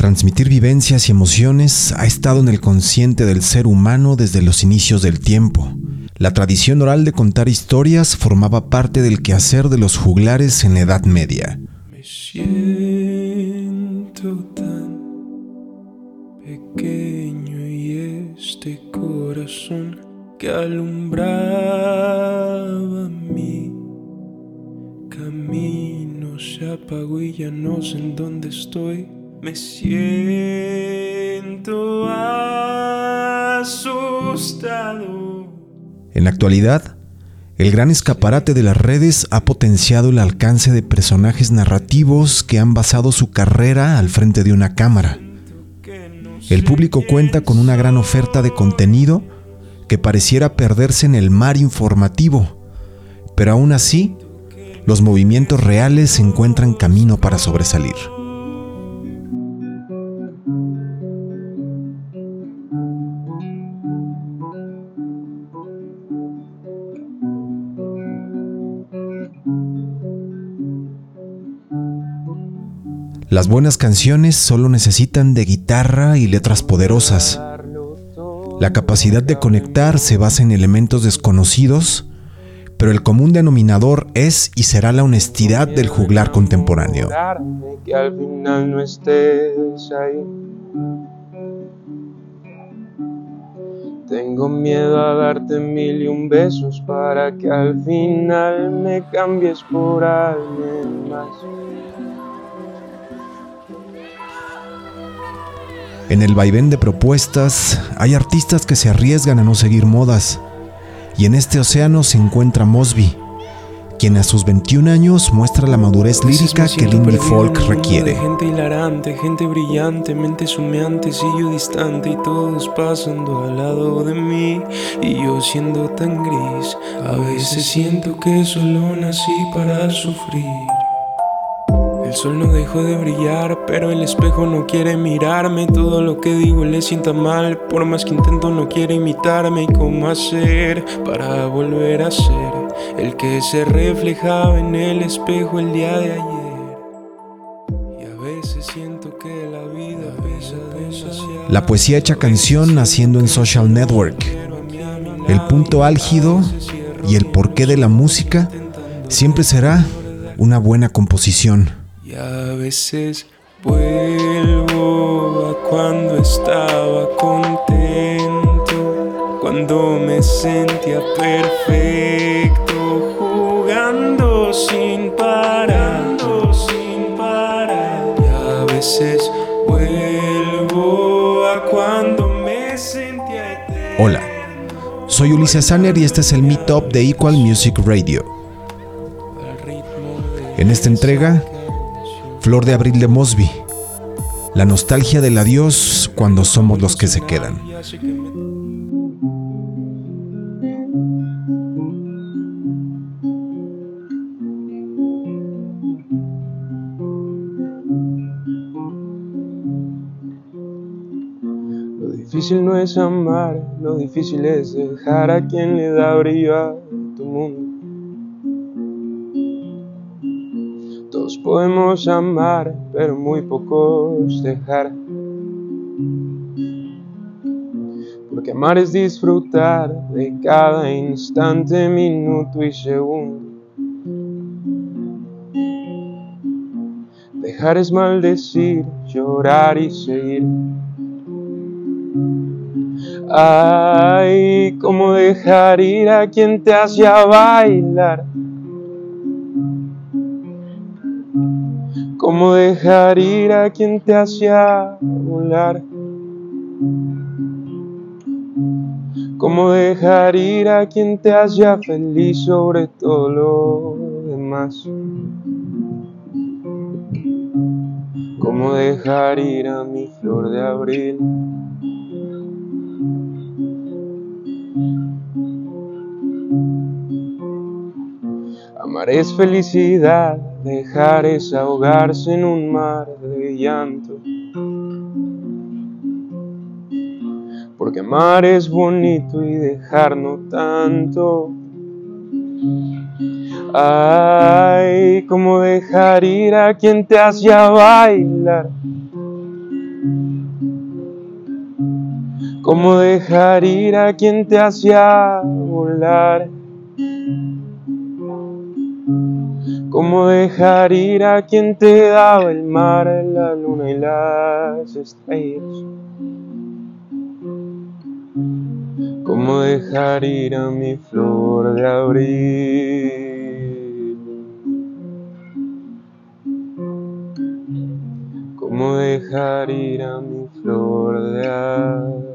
Transmitir vivencias y emociones ha estado en el consciente del ser humano desde los inicios del tiempo. La tradición oral de contar historias formaba parte del quehacer de los juglares en la Edad Media. Me siento tan pequeño y este corazón que alumbraba mi camino y en dónde estoy. Me siento asustado. En la actualidad, el gran escaparate de las redes ha potenciado el alcance de personajes narrativos que han basado su carrera al frente de una cámara. El público cuenta con una gran oferta de contenido que pareciera perderse en el mar informativo, pero aún así, los movimientos reales encuentran camino para sobresalir. Las buenas canciones solo necesitan de guitarra y letras poderosas la capacidad de conectar se basa en elementos desconocidos, pero el común denominador es y será la honestidad del juglar contemporáneo. Tengo miedo a darte mil y un besos para que al final me cambies por alguien más. En el vaivén de propuestas hay artistas que se arriesgan a no seguir modas. Y en este océano se encuentra Mosby, quien a sus 21 años muestra la madurez lírica que el indie folk requiere. Gente hilarante, gente brillante, mente sumeante, yo distante y todos pasando al lado de mí y yo siendo tan gris. A veces siento que solo nací para sufrir. El sol no dejó de brillar, pero el espejo no quiere mirarme. Todo lo que digo le sienta mal, por más que intento no quiere imitarme. ¿Y cómo hacer para volver a ser el que se reflejaba en el espejo el día de ayer? Y a veces siento que la vida pesa demasiado. La poesía hecha canción naciendo en Social Network. El punto álgido y el porqué de la música siempre será una buena composición. Y a veces vuelvo a cuando estaba contento, cuando me sentía perfecto, jugando sin parar, sin parar. Y a veces vuelvo a cuando me sentía Hola, soy Ulises Sanner y este es el Meetup de Equal Music Radio. En esta entrega Flor de abril de Mosby. La nostalgia del adiós cuando somos los que se quedan. Lo difícil no es amar, lo difícil es dejar a quien le da brillo a tu mundo. Podemos amar, pero muy pocos dejar. Porque amar es disfrutar de cada instante, minuto y segundo. Dejar es maldecir, llorar y seguir. Ay, cómo dejar ir a quien te hacía bailar ¿Cómo dejar ir a quien te hacía volar? ¿Cómo dejar ir a quien te hacía feliz sobre todo lo demás? ¿Cómo dejar ir a mi flor de abril? Amar es felicidad dejar es ahogarse en un mar de llanto. Porque amar es bonito y dejar no tanto. Ay, como dejar ir a quien te hacía bailar. ¿Cómo dejar ir a quien te hacía volar? ¿Cómo dejar ir a quien te daba el mar, la luna y las estrellas? ¿Cómo dejar ir a mi flor de abril? ¿Cómo dejar ir a mi flor de abril?